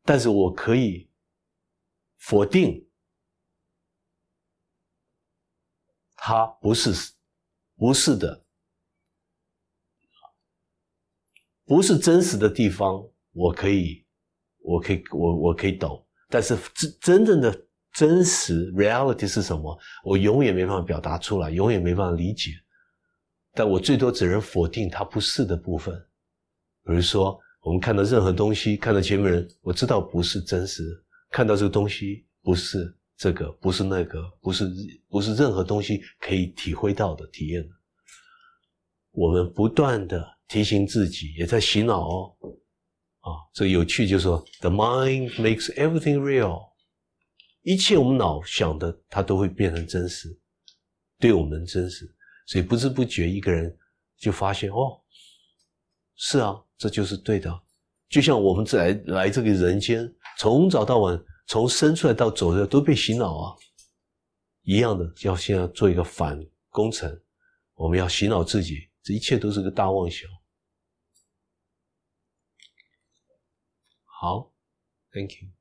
但是我可以否定。它不是，不是的，不是真实的地方，我可以，我可以，我我可以懂。但是真真正的真实 reality 是什么？我永远没办法表达出来，永远没办法理解。但我最多只能否定它不是的部分。比如说，我们看到任何东西，看到前面人，我知道不是真实，看到这个东西不是。这个，不是那个，不是不是任何东西可以体会到的体验。我们不断的提醒自己，也在洗脑哦。啊，这有趣就是说，the mind makes everything real，一切我们脑想的，它都会变成真实，对我们真实。所以不知不觉，一个人就发现哦，是啊，这就是对的。就像我们来来这个人间，从早到晚，从生出来到走的，都被洗脑啊，一样的。要先要做一个反工程，我们要洗脑自己，这一切都是个大妄想。好，Thank you。